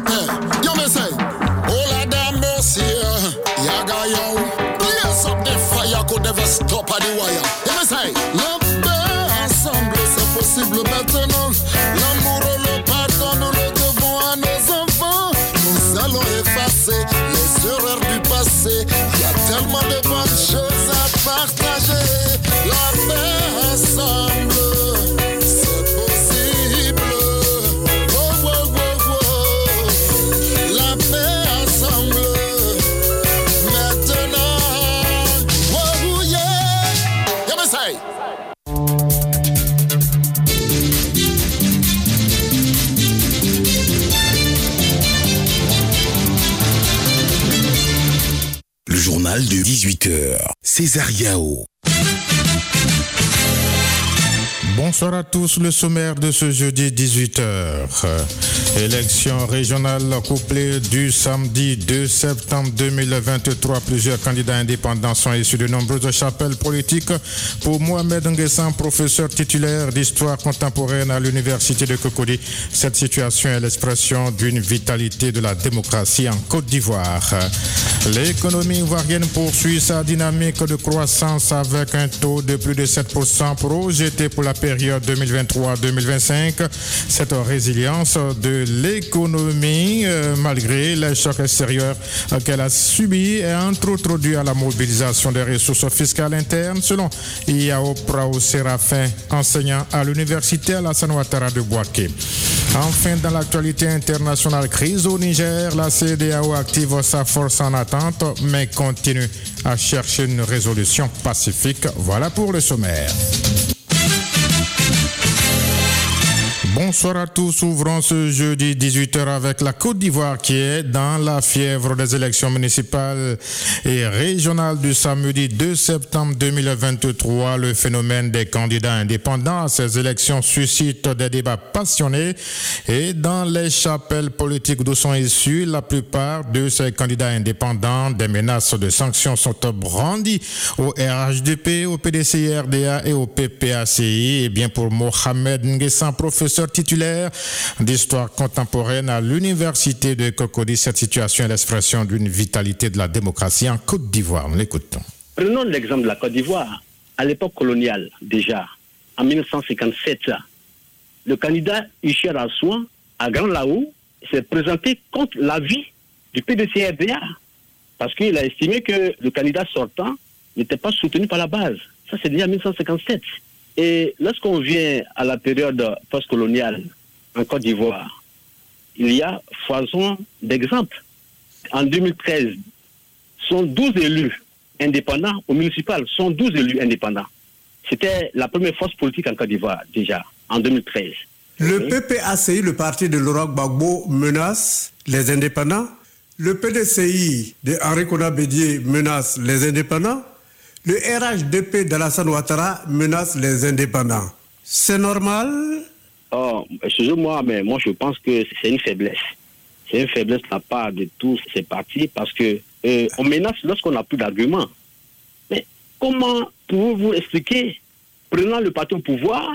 paix. Il est 18h. La ensemble, c'est possible maintenant. L'amour, le pardon, nous le devons à nos enfants. Nous allons effacer les erreurs du passé. Y a tellement de bonnes choses à partager. La paix ensemble. 18h. César Yao. Bonsoir à tous, le sommaire de ce jeudi 18h. Élection régionale couplée du samedi 2 septembre 2023. Plusieurs candidats indépendants sont issus de nombreuses chapelles politiques. Pour Mohamed Nguessan, professeur titulaire d'histoire contemporaine à l'université de Cocody, cette situation est l'expression d'une vitalité de la démocratie en Côte d'Ivoire. L'économie ivoirienne poursuit sa dynamique de croissance avec un taux de plus de 7% projeté pour la période 2023-2025. Cette résilience de l'économie, euh, malgré les chocs extérieurs euh, qu'elle a subis, est entre autres due à la mobilisation des ressources fiscales internes, selon Yao Prao Séraphin, enseignant à l'université Alassane Ouattara de Boaké. Enfin, dans l'actualité internationale, crise au Niger, la CDAO active sa force en attente, mais continue à chercher une résolution pacifique. Voilà pour le sommaire. Bonsoir à tous. Ouvrons ce jeudi 18h avec la Côte d'Ivoire qui est dans la fièvre des élections municipales et régionales du samedi 2 septembre 2023. Le phénomène des candidats indépendants à ces élections suscite des débats passionnés et dans les chapelles politiques d'où sont issus la plupart de ces candidats indépendants, des menaces de sanctions sont brandies au RHDP, au PDCRDA et au PPACI. Et bien pour Mohamed Nguessan, professeur titulaire d'histoire contemporaine à l'université de Cocody. Cette situation est l'expression d'une vitalité de la démocratie en Côte d'Ivoire. Nous l'écoutons. Prenons l'exemple de la Côte d'Ivoire. À l'époque coloniale, déjà, en 1957, le candidat Isher Assouan, à Grand Laou, s'est présenté contre l'avis du PDCRDA parce qu'il a estimé que le candidat sortant n'était pas soutenu par la base. Ça, c'est déjà en 1957. Et lorsqu'on vient à la période postcoloniale en Côte d'Ivoire, il y a foison d'exemples. En 2013, sont 12 élus indépendants au municipal, sont 12 élus indépendants. C'était la première force politique en Côte d'Ivoire, déjà, en 2013. Le PPACI, le parti de Laurent Gbagbo, menace les indépendants. Le PDCI de Henri Bédier menace les indépendants. Le RHDP d'Alassane Ouattara menace les indépendants. C'est normal? Oh, excusez-moi, mais moi je pense que c'est une faiblesse. C'est une faiblesse de la part de tous ces partis parce que euh, on menace lorsqu'on n'a plus d'arguments. Mais comment pouvez-vous expliquer, prenant le parti au pouvoir,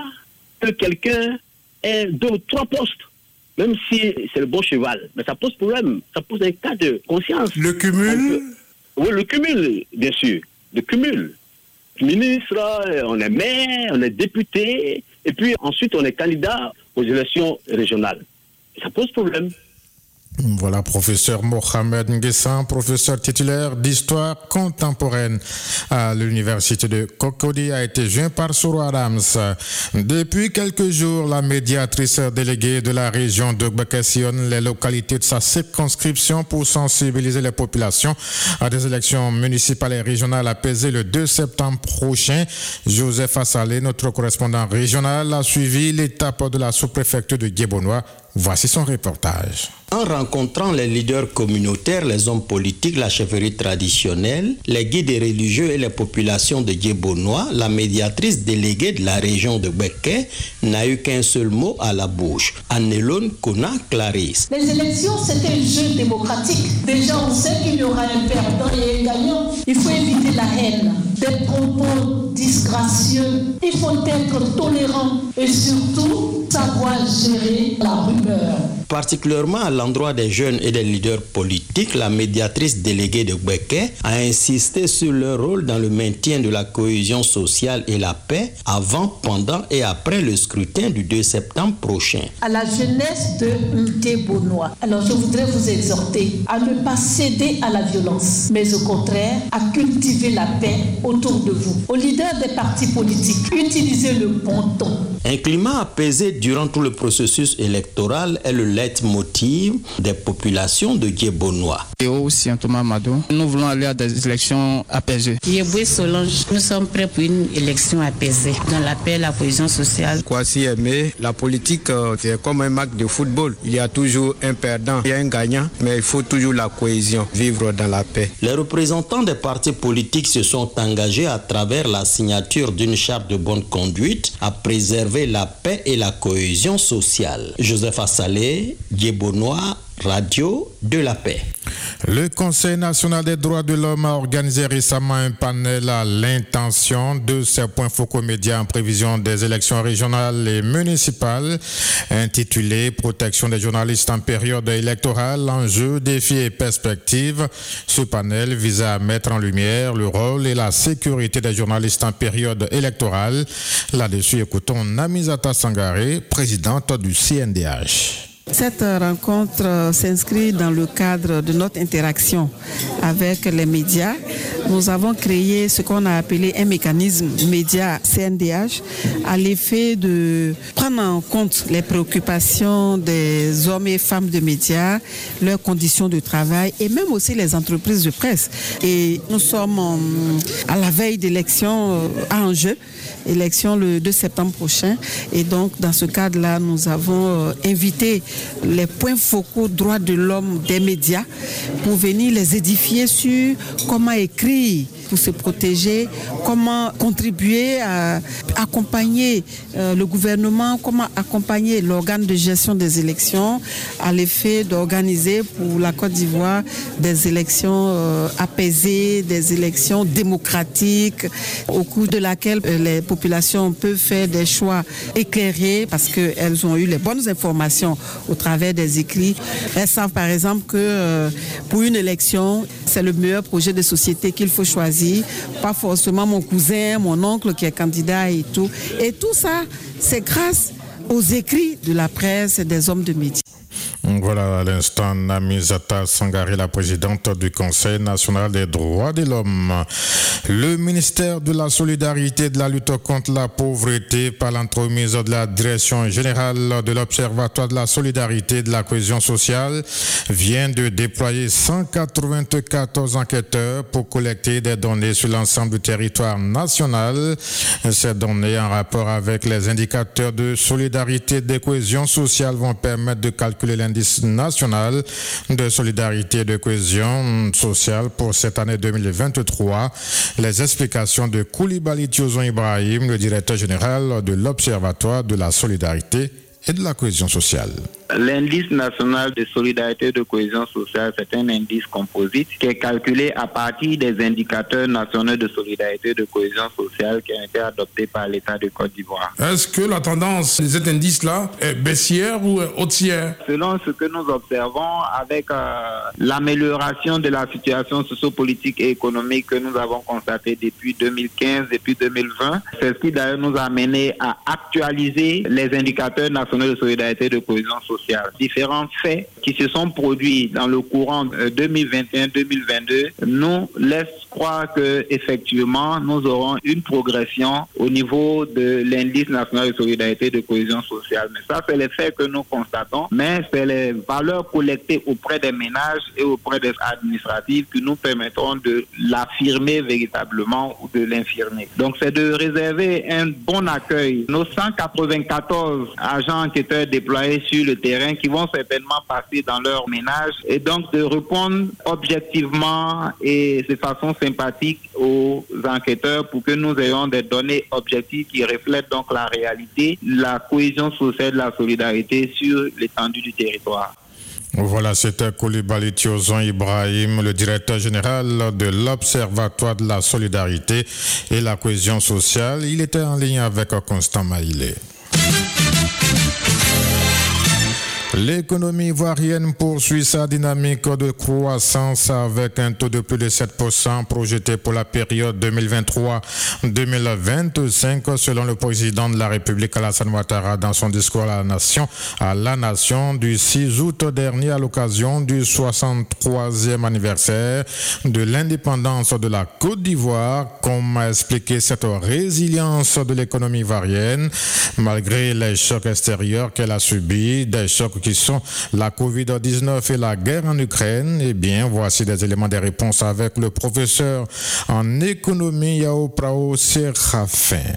que quelqu'un ait deux ou trois postes, même si c'est le bon cheval? Mais ça pose problème, ça pose un cas de conscience. Le cumul? Oui, le cumul, bien sûr. Le cumul. Ministre, on est maire, on est député, et puis ensuite on est candidat aux élections régionales. Ça pose problème. Voilà, professeur Mohamed Nguessan, professeur titulaire d'histoire contemporaine à l'université de Cocody, a été joint par Soro Adams. Depuis quelques jours, la médiatrice déléguée de la région de sillonne les localités de sa circonscription pour sensibiliser les populations à des élections municipales et régionales apaisées le 2 septembre prochain. Joseph Assalé, notre correspondant régional, a suivi l'étape de la sous-préfecture de Guébonnois. Voici son reportage. En rencontrant les leaders communautaires, les hommes politiques, la chefferie traditionnelle, les guides religieux et les populations de Djebonois, la médiatrice déléguée de la région de Beké n'a eu qu'un seul mot à la bouche. Annelone Kona Clarisse. Les élections, c'est un jeu démocratique. Déjà, on sait qu'il y aura un perdant et un gagnant. Il faut éviter la haine, des propos disgracieux. Il faut être tolérant et surtout savoir gérer la rumeur. Particulièrement à l'endroit des jeunes et des leaders politiques, la médiatrice déléguée de Gbeke a insisté sur leur rôle dans le maintien de la cohésion sociale et la paix avant, pendant et après le scrutin du 2 septembre prochain. À la jeunesse de Bonois, alors je voudrais vous exhorter à ne pas céder à la violence, mais au contraire à cultiver la paix autour de vous. Aux leaders des partis politiques, utilisez le bon ton. Un climat apaisé durant tout le processus électoral est le leitmotiv des populations de Mado, nous voulons aller à des élections apaisées. Solange, nous sommes prêts pour une élection apaisée, dans la paix, la cohésion sociale. Kwasi Aimé, la politique, euh, c'est comme un match de football. Il y a toujours un perdant et un gagnant, mais il faut toujours la cohésion, vivre dans la paix. Les représentants des partis politiques se sont engagés à travers la signature d'une charte de bonne conduite à préserver la paix et la cohésion sociale. Joseph Assalé, Guébonois, Radio de la paix. Le Conseil national des droits de l'homme a organisé récemment un panel à l'intention de ses points focaux médias en prévision des élections régionales et municipales intitulé Protection des journalistes en période électorale, enjeux, défis et perspectives. Ce panel visait à mettre en lumière le rôle et la sécurité des journalistes en période électorale. Là-dessus, écoutons Namizata Sangare, présidente du CNDH. Cette rencontre s'inscrit dans le cadre de notre interaction avec les médias. Nous avons créé ce qu'on a appelé un mécanisme média CNDH à l'effet de prendre en compte les préoccupations des hommes et femmes de médias, leurs conditions de travail et même aussi les entreprises de presse. Et nous sommes à la veille d'élections à enjeu, élection le 2 septembre prochain. Et donc, dans ce cadre-là, nous avons invité les points focaux droits de l'homme des médias pour venir les édifier sur comment écrire pour se protéger, comment contribuer à accompagner euh, le gouvernement, comment accompagner l'organe de gestion des élections à l'effet d'organiser pour la Côte d'Ivoire des élections euh, apaisées, des élections démocratiques au cours de laquelle euh, les populations peuvent faire des choix éclairés parce qu'elles ont eu les bonnes informations au travers des écrits. Elles savent par exemple que pour une élection, c'est le meilleur projet de société qu'il faut choisir pas forcément mon cousin, mon oncle qui est candidat et tout. Et tout ça, c'est grâce aux écrits de la presse et des hommes de médias. Voilà à l'instant Namizata Sangari, la présidente du Conseil national des droits de l'homme. Le ministère de la Solidarité et de la lutte contre la pauvreté, par l'entremise de la Direction générale de l'Observatoire de la solidarité et de la cohésion sociale, vient de déployer 194 enquêteurs pour collecter des données sur l'ensemble du territoire national. Ces données en rapport avec les indicateurs de solidarité et de cohésion sociale vont permettre de calculer national de solidarité et de cohésion sociale pour cette année 2023. Les explications de Koulibaly Tiozon Ibrahim, le directeur général de l'Observatoire de la solidarité et de la cohésion sociale. L'indice national de solidarité et de cohésion sociale, c'est un indice composite qui est calculé à partir des indicateurs nationaux de solidarité et de cohésion sociale qui ont été adoptés par l'État de Côte d'Ivoire. Est-ce que la tendance de cet indice-là est baissière ou haussière? Selon ce que nous observons avec euh, l'amélioration de la situation sociopolitique et économique que nous avons constatée depuis 2015 et puis 2020, c'est ce qui d'ailleurs nous a amené à actualiser les indicateurs nationaux de solidarité et de cohésion sociale Différents faits qui se sont produits dans le courant 2021-2022 nous laissent croire que effectivement nous aurons une progression au niveau de l'indice national de solidarité et de cohésion sociale. Mais ça, c'est les faits que nous constatons, mais c'est les valeurs collectées auprès des ménages et auprès des administratifs qui nous permettront de l'affirmer véritablement ou de l'infirmer. Donc, c'est de réserver un bon accueil. Nos 194 agents enquêteurs déployés sur le terrain qui vont certainement passer dans leur ménage et donc de répondre objectivement et de façon sympathique aux enquêteurs pour que nous ayons des données objectives qui reflètent donc la réalité, la cohésion sociale, la solidarité sur l'étendue du territoire. Voilà, c'était Koulibaly Tiozon Ibrahim, le directeur général de l'Observatoire de la solidarité et la cohésion sociale. Il était en ligne avec Constant Maïlé. L'économie ivoirienne poursuit sa dynamique de croissance avec un taux de plus de 7% projeté pour la période 2023-2025 selon le président de la République Alassane Ouattara dans son discours à la nation, à la nation du 6 août dernier à l'occasion du 63e anniversaire de l'indépendance de la Côte d'Ivoire, comme a expliqué cette résilience de l'économie ivoirienne malgré les chocs extérieurs qu'elle a subis, des chocs qui sont la COVID-19 et la guerre en Ukraine. Eh bien, voici des éléments de réponse avec le professeur en économie Yao Prao Serafin.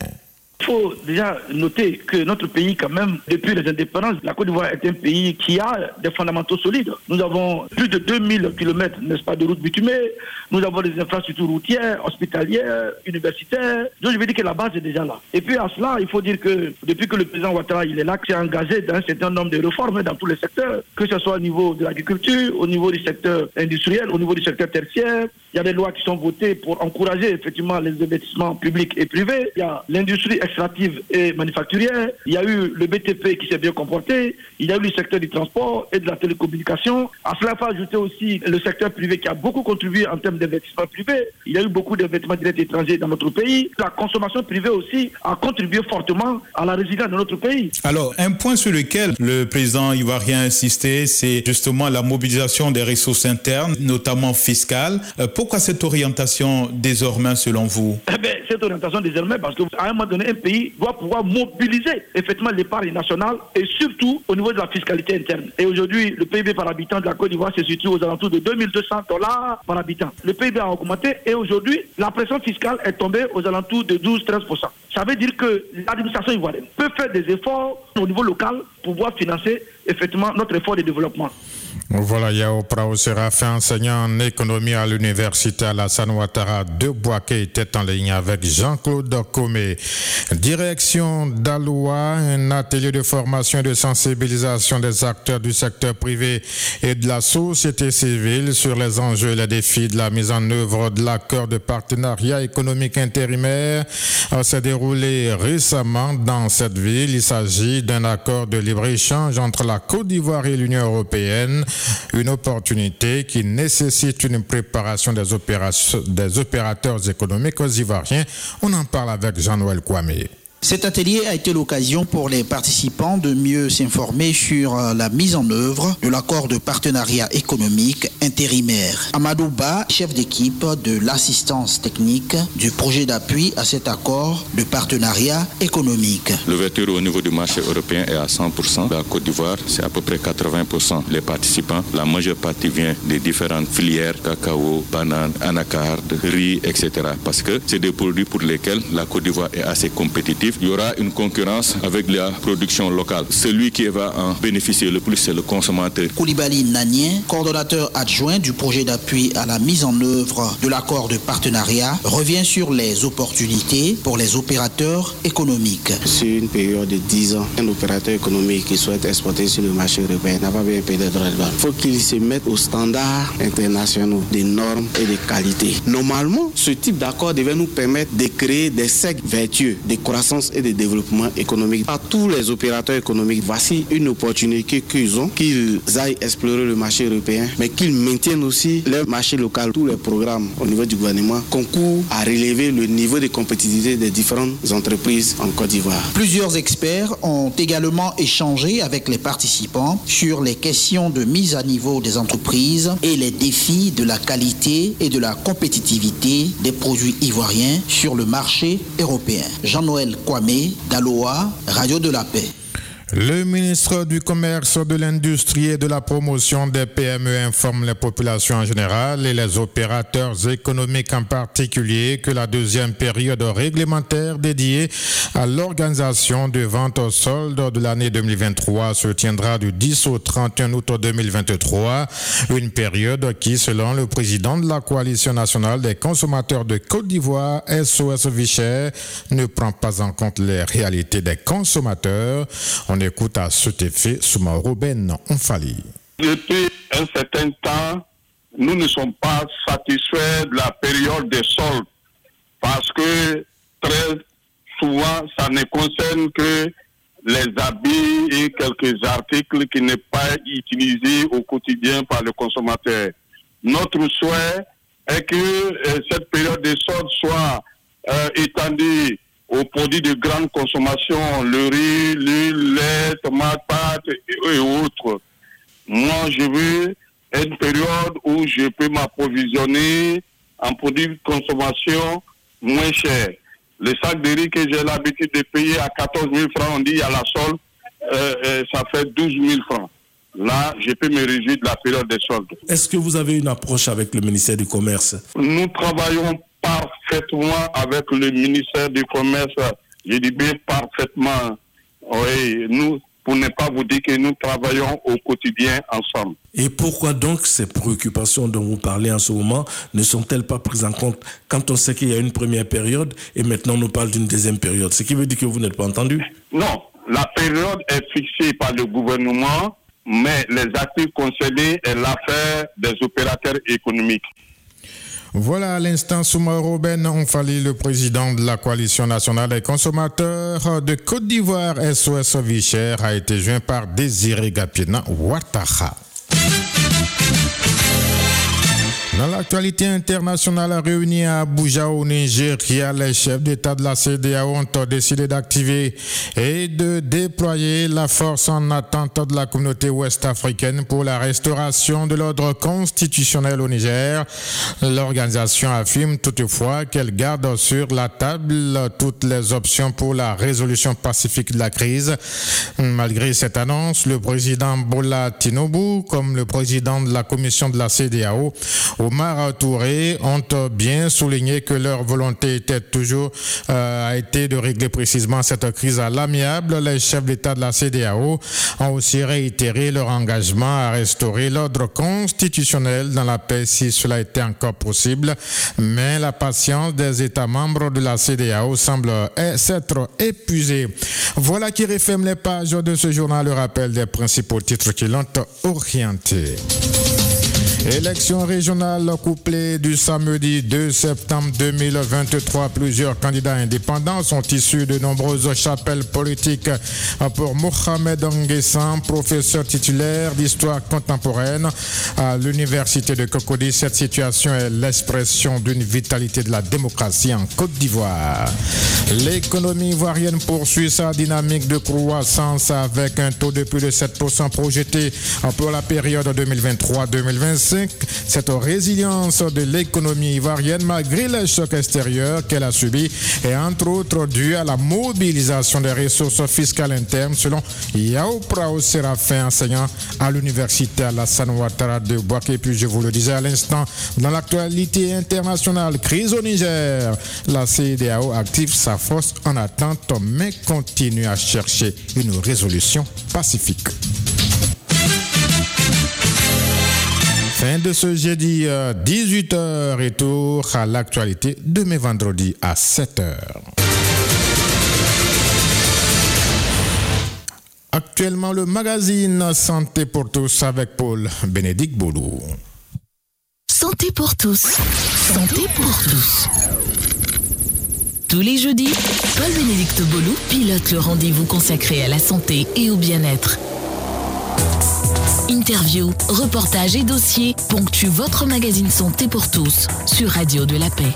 Il faut déjà noter que notre pays, quand même, depuis les indépendances, la Côte d'Ivoire est un pays qui a des fondamentaux solides. Nous avons plus de 2000 km, n'est-ce pas, de routes bitumées. Nous avons des infrastructures routières, hospitalières, universitaires. Donc, je veux dire que la base est déjà là. Et puis, à cela, il faut dire que depuis que le président Ouattara il est là, s'est engagé dans un certain nombre de réformes dans tous les secteurs, que ce soit au niveau de l'agriculture, au niveau du secteur industriel, au niveau du secteur tertiaire. Il y a des lois qui sont votées pour encourager effectivement les investissements publics et privés. Il y a l'industrie extractive et manufacturière. Il y a eu le BTP qui s'est bien comporté. Il y a eu le secteur du transport et de la télécommunication. À cela, il faut ajouter aussi le secteur privé qui a beaucoup contribué en termes d'investissement privé. Il y a eu beaucoup d'investissements directs étrangers dans notre pays. La consommation privée aussi a contribué fortement à la résilience de notre pays. Alors, un point sur lequel le président ivoirien a insisté, c'est justement la mobilisation des ressources internes, notamment fiscales. Euh, pourquoi cette orientation désormais selon vous? Eh bien, Cette orientation désormais parce qu'à un moment donné, un pays doit pouvoir mobiliser effectivement l'épargne nationale et surtout au niveau de la fiscalité interne. Et aujourd'hui, le PIB par habitant de la Côte d'Ivoire se situe aux alentours de 2200 dollars par habitant. Le PIB a augmenté et aujourd'hui, la pression fiscale est tombée aux alentours de 12-13%. Ça veut dire que l'administration ivoirienne peut faire des efforts au niveau local pour pouvoir financer effectivement notre effort de développement. Voilà, Yao Prao Séraphin, enseignant en économie à l'université Alassane Ouattara de Boaké, était en ligne avec Jean-Claude Comé. Direction d'Aloua, un atelier de formation et de sensibilisation des acteurs du secteur privé et de la société civile sur les enjeux et les défis de la mise en œuvre de l'accord de partenariat économique intérimaire s'est déroulé récemment dans cette ville. Il s'agit d'un accord de libre-échange entre la Côte d'Ivoire et l'Union européenne une opportunité qui nécessite une préparation des, des opérateurs économiques ivoiriens. On en parle avec Jean-Noël Kwame. Cet atelier a été l'occasion pour les participants de mieux s'informer sur la mise en œuvre de l'accord de partenariat économique intérimaire. Amadou Ba, chef d'équipe de l'assistance technique du projet d'appui à cet accord de partenariat économique. L'ouverture au niveau du marché européen est à 100%. La Côte d'Ivoire, c'est à peu près 80% les participants. La majeure partie vient des différentes filières, cacao, banane, anacarde, riz, etc. Parce que c'est des produits pour lesquels la Côte d'Ivoire est assez compétitive il y aura une concurrence avec la production locale. Celui qui va en bénéficier le plus, c'est le consommateur. Koulibaly Nanien, coordonnateur adjoint du projet d'appui à la mise en œuvre de l'accord de partenariat, revient sur les opportunités pour les opérateurs économiques. Sur une période de 10 ans, un opérateur économique qui souhaite exporter sur le marché européen n'a pas bien payé de droits de douane. Il faut qu'il se mette aux standards internationaux des normes et de qualité. Normalement, ce type d'accord devait nous permettre de créer des cercles vertueux de et de développement économique à tous les opérateurs économiques. Voici une opportunité qu'ils ont, qu'ils aillent explorer le marché européen, mais qu'ils maintiennent aussi leur marché local. Tous les programmes au niveau du gouvernement concourent à relever le niveau de compétitivité des différentes entreprises en Côte d'Ivoire. Plusieurs experts ont également échangé avec les participants sur les questions de mise à niveau des entreprises et les défis de la qualité et de la compétitivité des produits ivoiriens sur le marché européen. Jean-Noël Daloa, Radio de la Paix. Le ministre du Commerce, de l'Industrie et de la Promotion des PME informe les populations en général et les opérateurs économiques en particulier que la deuxième période réglementaire dédiée à l'organisation de ventes au solde de l'année 2023 se tiendra du 10 au 31 août 2023. Une période qui, selon le président de la Coalition nationale des consommateurs de Côte d'Ivoire, SOS Vichet, ne prend pas en compte les réalités des consommateurs. On écoute à cet effet Souma Robin Onfali. Depuis un certain temps, nous ne sommes pas satisfaits de la période des soldes parce que très souvent, ça ne concerne que les habits et quelques articles qui n'est pas utilisés au quotidien par le consommateur. Notre souhait est que euh, cette période de solde soit euh, étendue aux produits de grande consommation, le riz, l'huile, lait, tomates, pâtes et, autres. Moi, je veux une période où je peux m'approvisionner en produits de consommation moins chers. Le sac de riz que j'ai l'habitude de payer à 14 000 francs, on dit à la solde, euh, euh, ça fait 12 000 francs. Là, je peux me réjouir de la période des soldes. Est-ce que vous avez une approche avec le ministère du Commerce? Nous travaillons parfaitement avec le ministère du Commerce. Je dis bien parfaitement. Oui, nous, pour ne pas vous dire que nous travaillons au quotidien ensemble. Et pourquoi donc ces préoccupations dont vous parlez en ce moment ne sont-elles pas prises en compte quand on sait qu'il y a une première période et maintenant on nous parle d'une deuxième période? Ce qui veut dire que vous n'êtes pas entendu Non, la période est fixée par le gouvernement, mais les actifs concédés est l'affaire des opérateurs économiques. Voilà à l'instant, Souma Robin Onfali, le président de la coalition nationale des consommateurs de Côte d'Ivoire, SOS Vichère, a été joint par Désiré Gapina Ouattara. Dans l'actualité internationale réunie à Abuja au Nigeria, les chefs d'État de la CDAO ont décidé d'activer et de déployer la force en attente de la communauté ouest-africaine pour la restauration de l'ordre constitutionnel au Niger. L'organisation affirme toutefois qu'elle garde sur la table toutes les options pour la résolution pacifique de la crise. Malgré cette annonce, le président Bola Tinobu, comme le président de la commission de la CDAO, Omar Touré ont bien souligné que leur volonté était toujours euh, de régler précisément cette crise à l'amiable. Les chefs d'État de la CDAO ont aussi réitéré leur engagement à restaurer l'ordre constitutionnel dans la paix si cela était encore possible. Mais la patience des États membres de la CDAO semble s'être épuisée. Voilà qui referme les pages de ce journal, le rappel des principaux titres qui l'ont orienté. Élection régionale couplée du samedi 2 septembre 2023. Plusieurs candidats indépendants sont issus de nombreuses chapelles politiques. Pour Mohamed Nguessan, professeur titulaire d'histoire contemporaine à l'université de Cocody, cette situation est l'expression d'une vitalité de la démocratie en Côte d'Ivoire. L'économie ivoirienne poursuit sa dynamique de croissance avec un taux de plus de 7% projeté pour la période 2023-2025 cette résilience de l'économie ivoirienne, malgré les chocs extérieurs qu'elle a subis, est entre autres due à la mobilisation des ressources fiscales internes, selon Yao Prao Séraphin, enseignant à l'université Alassane Ouattara de Boaké. Puis je vous le disais à l'instant, dans l'actualité internationale, crise au Niger, la CDAO active sa force en attente, mais continue à chercher une résolution pacifique. Fin de ce jeudi 18h euh, et tour à l'actualité demain vendredi à 7h. Actuellement, le magazine Santé pour tous avec Paul Bénédicte Boulou. Santé pour tous. Santé pour tous. Tous les jeudis, Paul Bénédicte Boulou pilote le rendez-vous consacré à la santé et au bien-être. Interviews, reportages et dossiers ponctuent votre magazine Santé pour tous sur Radio de la Paix.